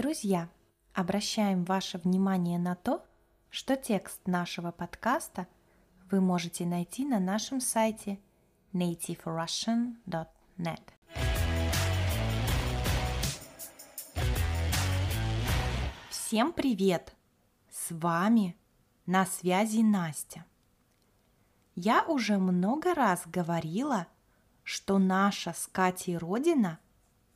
Друзья, обращаем ваше внимание на то, что текст нашего подкаста вы можете найти на нашем сайте nativerussian.net. Всем привет! С вами на связи Настя. Я уже много раз говорила, что наша с Катей родина –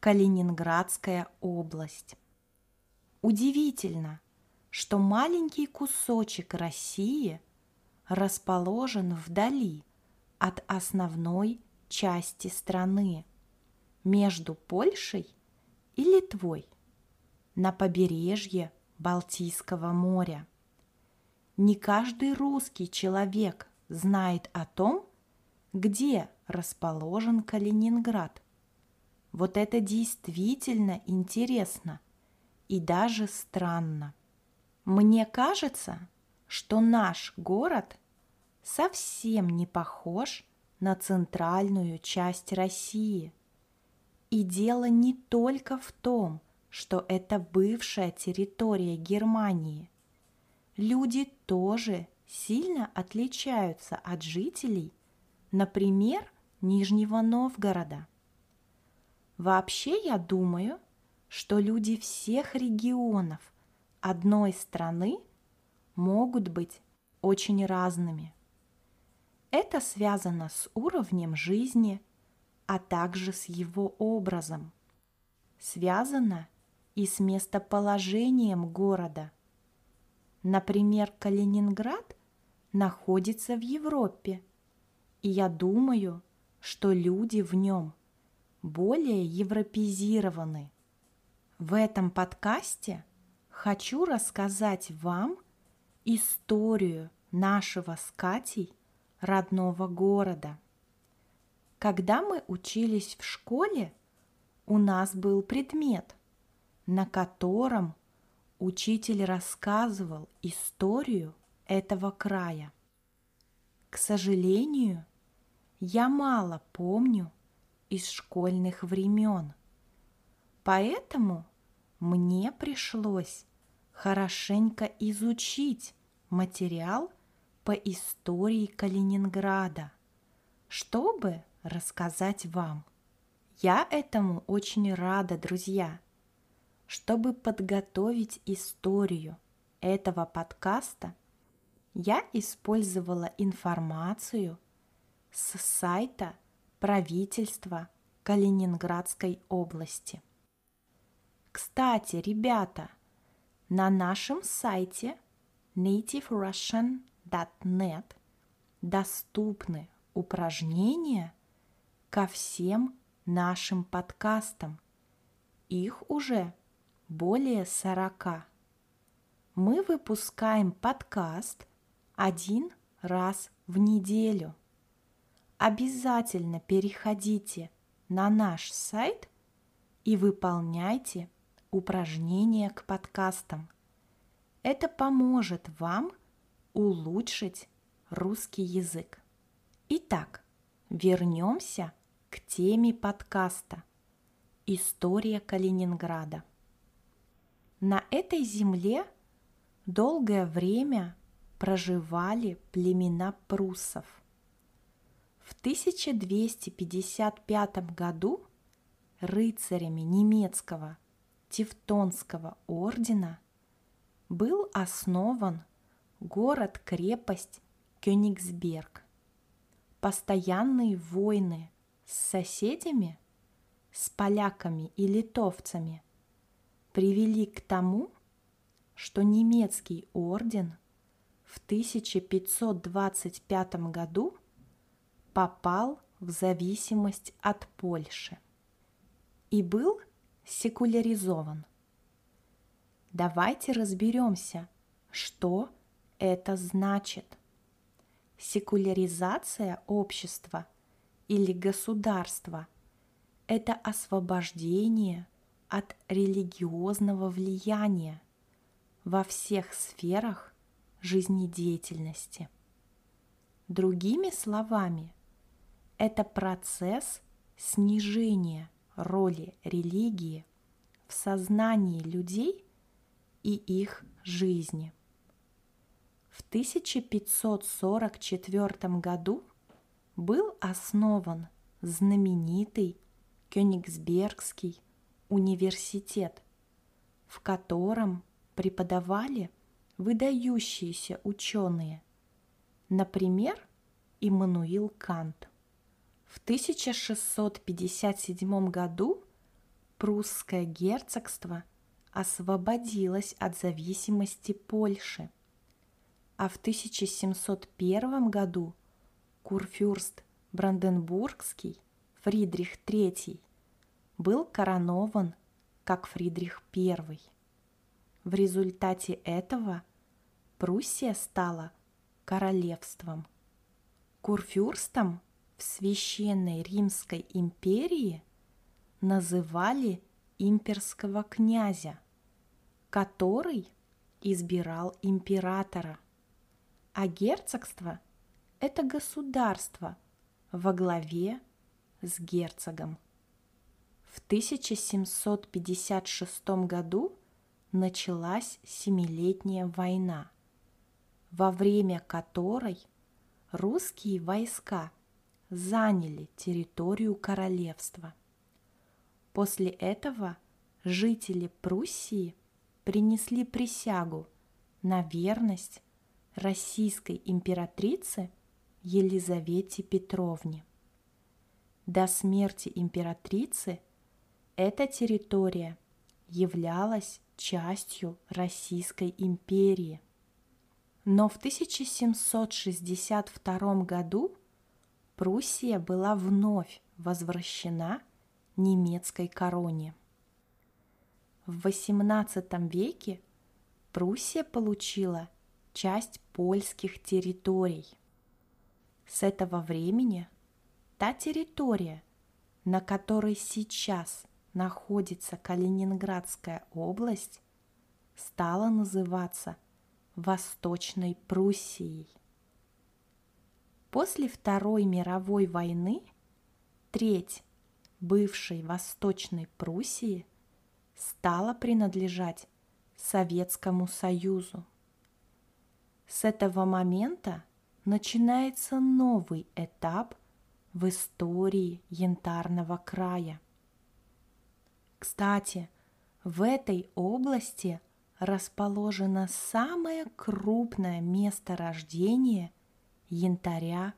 Калининградская область. Удивительно, что маленький кусочек России расположен вдали от основной части страны, между Польшей и Литвой, на побережье Балтийского моря. Не каждый русский человек знает о том, где расположен Калининград. Вот это действительно интересно и даже странно. Мне кажется, что наш город совсем не похож на центральную часть России. И дело не только в том, что это бывшая территория Германии. Люди тоже сильно отличаются от жителей, например, Нижнего Новгорода. Вообще я думаю, что люди всех регионов одной страны могут быть очень разными. Это связано с уровнем жизни, а также с его образом. Связано и с местоположением города. Например, Калининград находится в Европе, и я думаю, что люди в нем более европезированы. В этом подкасте хочу рассказать вам историю нашего с Катей родного города. Когда мы учились в школе, у нас был предмет, на котором учитель рассказывал историю этого края. К сожалению, я мало помню из школьных времен, поэтому мне пришлось хорошенько изучить материал по истории Калининграда, чтобы рассказать вам. Я этому очень рада, друзья. Чтобы подготовить историю этого подкаста – я использовала информацию с сайта правительства Калининградской области. Кстати, ребята, на нашем сайте nativerussian.net доступны упражнения ко всем нашим подкастам. Их уже более 40. Мы выпускаем подкаст – один раз в неделю. Обязательно переходите на наш сайт и выполняйте упражнения к подкастам. Это поможет вам улучшить русский язык. Итак, вернемся к теме подкаста «История Калининграда». На этой земле долгое время проживали племена пруссов. В 1255 году рыцарями немецкого Тевтонского ордена был основан город-крепость Кёнигсберг. Постоянные войны с соседями, с поляками и литовцами привели к тому, что немецкий орден – в 1525 году попал в зависимость от Польши и был секуляризован. Давайте разберемся, что это значит. Секуляризация общества или государства – это освобождение от религиозного влияния во всех сферах жизнедеятельности. Другими словами, это процесс снижения роли религии в сознании людей и их жизни. В 1544 году был основан знаменитый Кёнигсбергский университет, в котором преподавали выдающиеся ученые, например, Иммануил Кант. В 1657 году прусское герцогство освободилось от зависимости Польши, а в 1701 году курфюрст Бранденбургский Фридрих III был коронован как Фридрих I. В результате этого Пруссия стала королевством. Курфюрстом в Священной Римской империи называли имперского князя, который избирал императора, а герцогство – это государство во главе с герцогом. В 1756 году началась Семилетняя война, во время которой русские войска заняли территорию королевства. После этого жители Пруссии принесли присягу на верность российской императрице Елизавете Петровне. До смерти императрицы эта территория являлась частью Российской империи. Но в 1762 году Пруссия была вновь возвращена немецкой короне. В XVIII веке Пруссия получила часть польских территорий. С этого времени та территория, на которой сейчас находится Калининградская область, стала называться Восточной Пруссией. После Второй мировой войны треть бывшей Восточной Пруссии стала принадлежать Советскому Союзу. С этого момента начинается новый этап в истории Янтарного края. Кстати, в этой области расположено самое крупное месторождение янтаря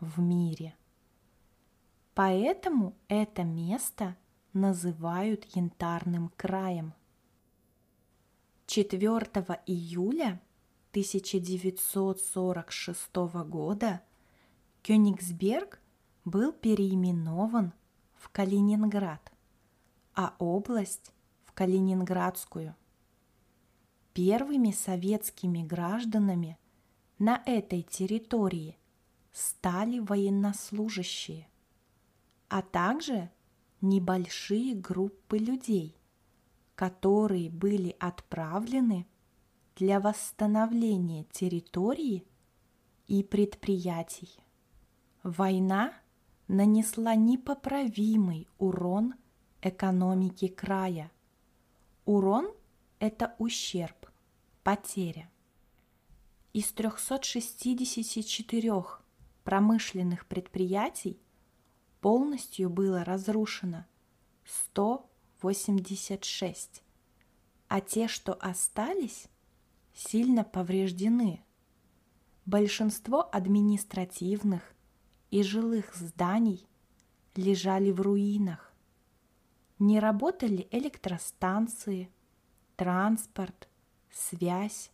в мире. Поэтому это место называют янтарным краем. 4 июля 1946 года Кёнигсберг был переименован в Калининград, а область в Калининградскую. Первыми советскими гражданами – на этой территории стали военнослужащие, а также небольшие группы людей, которые были отправлены для восстановления территории и предприятий. Война нанесла непоправимый урон экономике края. Урон – это ущерб, потеря. Из 364 промышленных предприятий полностью было разрушено 186, а те, что остались, сильно повреждены. Большинство административных и жилых зданий лежали в руинах. Не работали электростанции, транспорт, связь,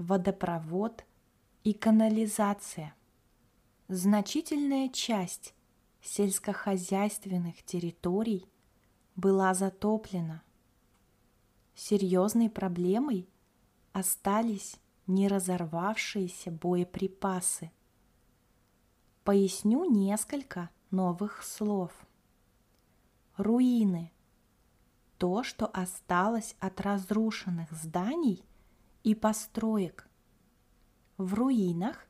водопровод и канализация. Значительная часть сельскохозяйственных территорий была затоплена. Серьезной проблемой остались не разорвавшиеся боеприпасы. Поясню несколько новых слов. Руины – то, что осталось от разрушенных зданий и построек. В руинах,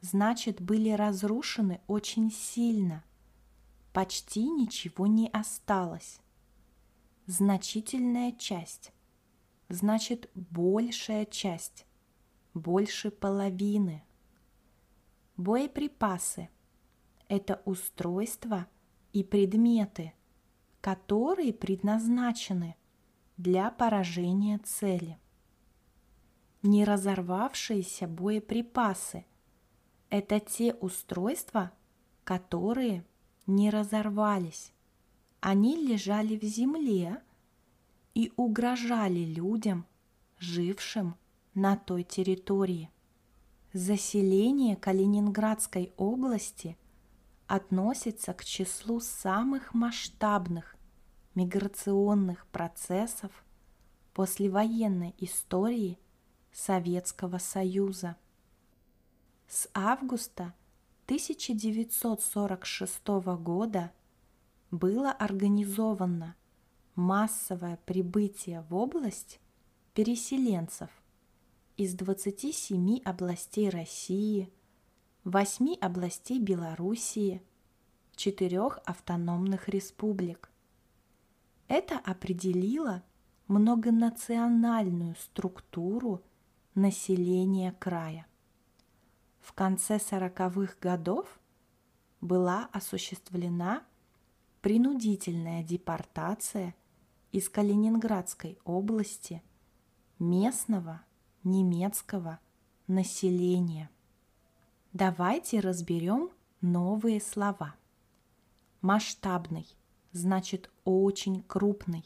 значит, были разрушены очень сильно, почти ничего не осталось. значительная часть, значит большая часть, больше половины. Боеприпасы – это устройства и предметы, которые предназначены для поражения цели. Не разорвавшиеся боеприпасы – это те устройства, которые не разорвались. Они лежали в земле и угрожали людям, жившим на той территории. Заселение Калининградской области относится к числу самых масштабных миграционных процессов послевоенной истории Советского Союза. С августа 1946 года было организовано массовое прибытие в область переселенцев из 27 областей России, 8 областей Белоруссии, 4 автономных республик. Это определило многонациональную структуру населения края. В конце 40-х годов была осуществлена принудительная депортация из Калининградской области местного немецкого населения. Давайте разберем новые слова. Масштабный значит очень крупный.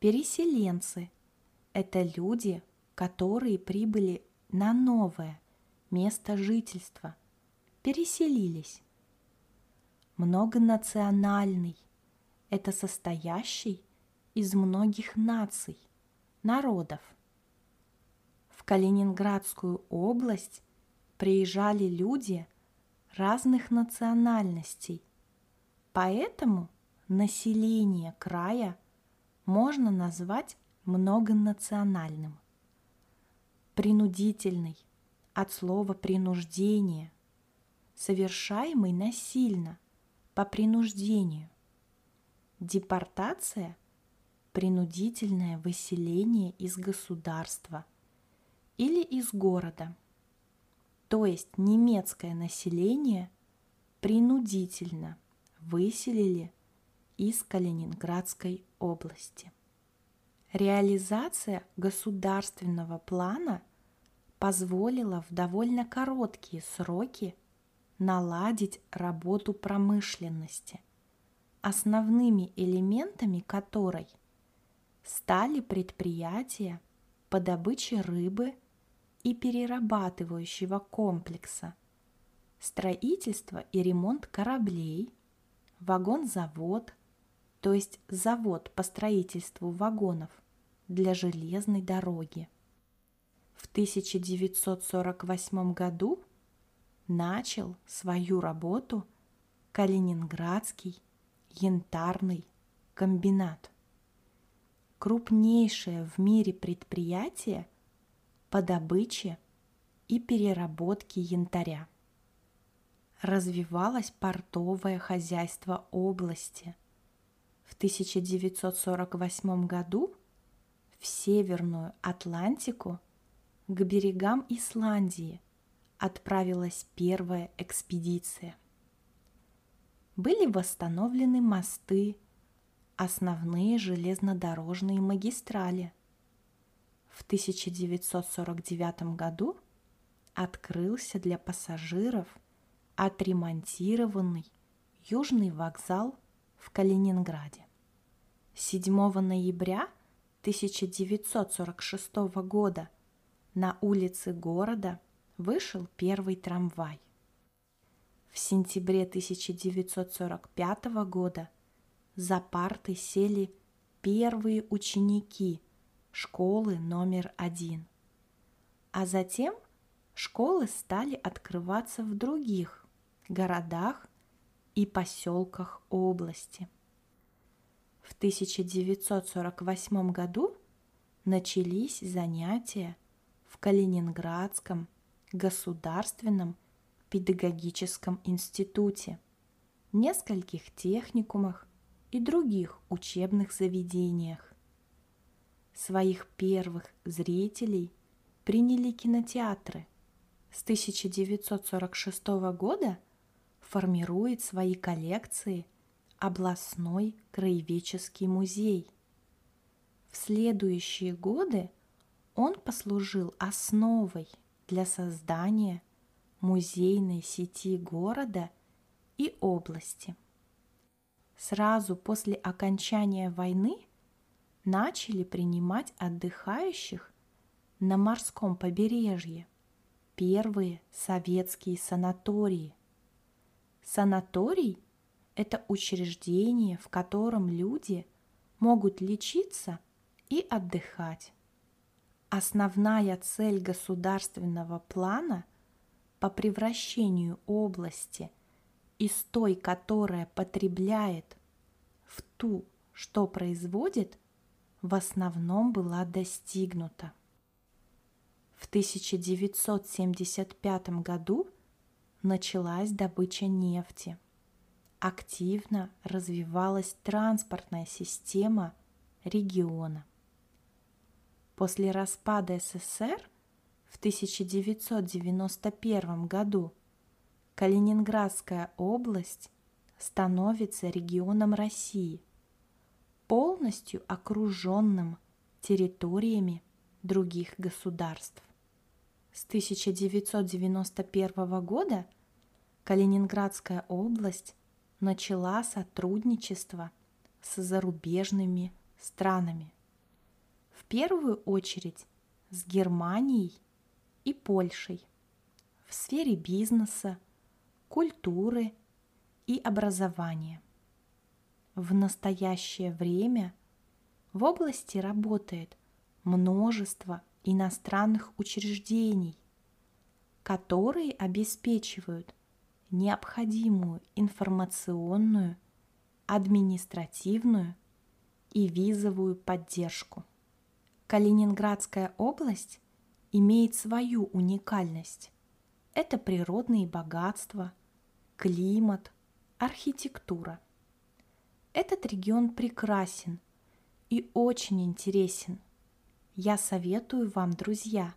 Переселенцы – это люди, которые прибыли на новое место жительства, переселились. Многонациональный – это состоящий из многих наций, народов. В Калининградскую область приезжали люди разных национальностей, поэтому население края можно назвать многонациональным. Принудительный от слова принуждение, совершаемый насильно, по принуждению. Депортация – принудительное выселение из государства или из города, то есть немецкое население принудительно выселили из Калининградской области. Реализация государственного плана позволила в довольно короткие сроки наладить работу промышленности, основными элементами которой стали предприятия по добыче рыбы и перерабатывающего комплекса, строительство и ремонт кораблей, вагонзавод, то есть завод по строительству вагонов для железной дороги. В 1948 году начал свою работу Калининградский янтарный комбинат. Крупнейшее в мире предприятие по добыче и переработке янтаря. Развивалось портовое хозяйство области. В 1948 году в Северную Атлантику к берегам Исландии – отправилась первая экспедиция. Были восстановлены мосты, основные железнодорожные магистрали. В 1949 году открылся для пассажиров отремонтированный Южный вокзал в Калининграде. 7 ноября 1946 года на улице города – вышел первый трамвай. В сентябре 1945 года за парты сели первые ученики школы номер один. А затем школы стали открываться в других городах и поселках области. В 1948 году начались занятия в Калининградском Государственном педагогическом институте, нескольких техникумах и других учебных заведениях. Своих первых зрителей приняли кинотеатры. С 1946 года формирует свои коллекции областной краеведческий музей. В следующие годы он послужил основой для создания музейной сети города и области. Сразу после окончания войны начали принимать отдыхающих на морском побережье первые советские санатории. Санаторий – это учреждение, в котором люди могут лечиться и отдыхать. Основная цель государственного плана по превращению области из той, которая потребляет, в ту, что производит, в основном была достигнута. В 1975 году началась добыча нефти. Активно развивалась транспортная система региона. После распада СССР в 1991 году Калининградская область становится регионом России, полностью окруженным территориями других государств. С 1991 года Калининградская область начала сотрудничество с зарубежными странами. В первую очередь с Германией и Польшей в сфере бизнеса, культуры и образования. В настоящее время в области работает множество иностранных учреждений, которые обеспечивают необходимую информационную, административную и визовую поддержку. Калининградская область имеет свою уникальность. Это природные богатства, климат, архитектура. Этот регион прекрасен и очень интересен. Я советую вам, друзья,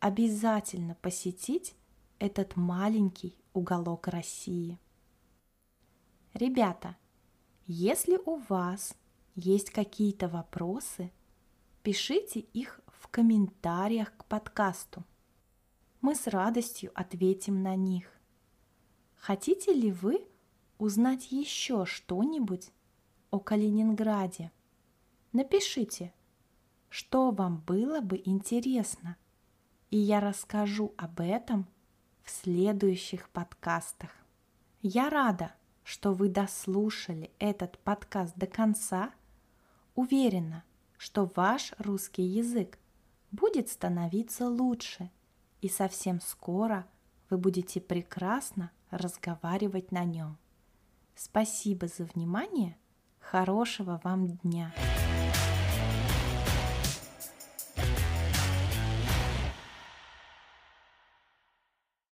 обязательно посетить этот маленький уголок России. Ребята, если у вас есть какие-то вопросы, пишите их в комментариях к подкасту. Мы с радостью ответим на них. Хотите ли вы узнать еще что-нибудь о Калининграде? Напишите, что вам было бы интересно, и я расскажу об этом в следующих подкастах. Я рада, что вы дослушали этот подкаст до конца. Уверена, что ваш русский язык будет становиться лучше, и совсем скоро вы будете прекрасно разговаривать на нем. Спасибо за внимание. Хорошего вам дня!